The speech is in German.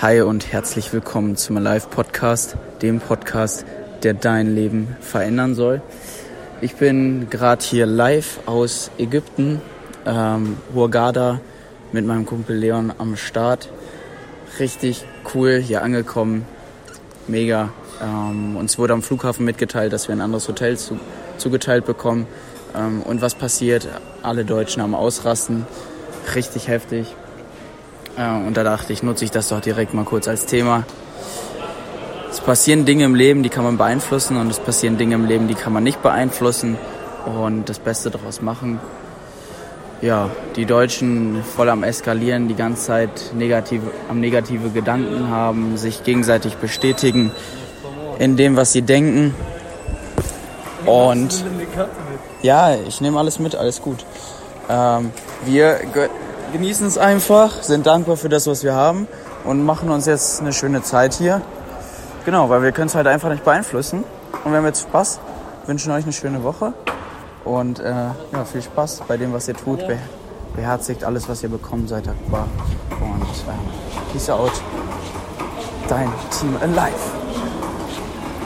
Hi und herzlich willkommen zum Alive Podcast, dem Podcast, der dein Leben verändern soll. Ich bin gerade hier live aus Ägypten, ähm, Hurghada, mit meinem Kumpel Leon am Start. Richtig cool, hier angekommen, mega. Ähm, uns wurde am Flughafen mitgeteilt, dass wir ein anderes Hotel zu, zugeteilt bekommen. Ähm, und was passiert? Alle Deutschen am Ausrasten, richtig heftig. Äh, und da dachte ich, nutze ich das doch direkt mal kurz als Thema. Es passieren Dinge im Leben, die kann man beeinflussen und es passieren Dinge im Leben, die kann man nicht beeinflussen und das Beste daraus machen. Ja, die Deutschen voll am Eskalieren, die ganze Zeit negative, am negative Gedanken haben, sich gegenseitig bestätigen in dem, was sie denken. Und ja, ich nehme alles mit, alles gut. Ähm, wir genießen es einfach, sind dankbar für das, was wir haben und machen uns jetzt eine schöne Zeit hier. Genau, weil wir können es halt einfach nicht beeinflussen. Und wir haben jetzt Spaß, wünschen euch eine schöne Woche und äh, ja, viel Spaß bei dem, was ihr tut. Be beherzigt alles, was ihr bekommt, seid dankbar. Und äh, peace out. Dein Team Alive.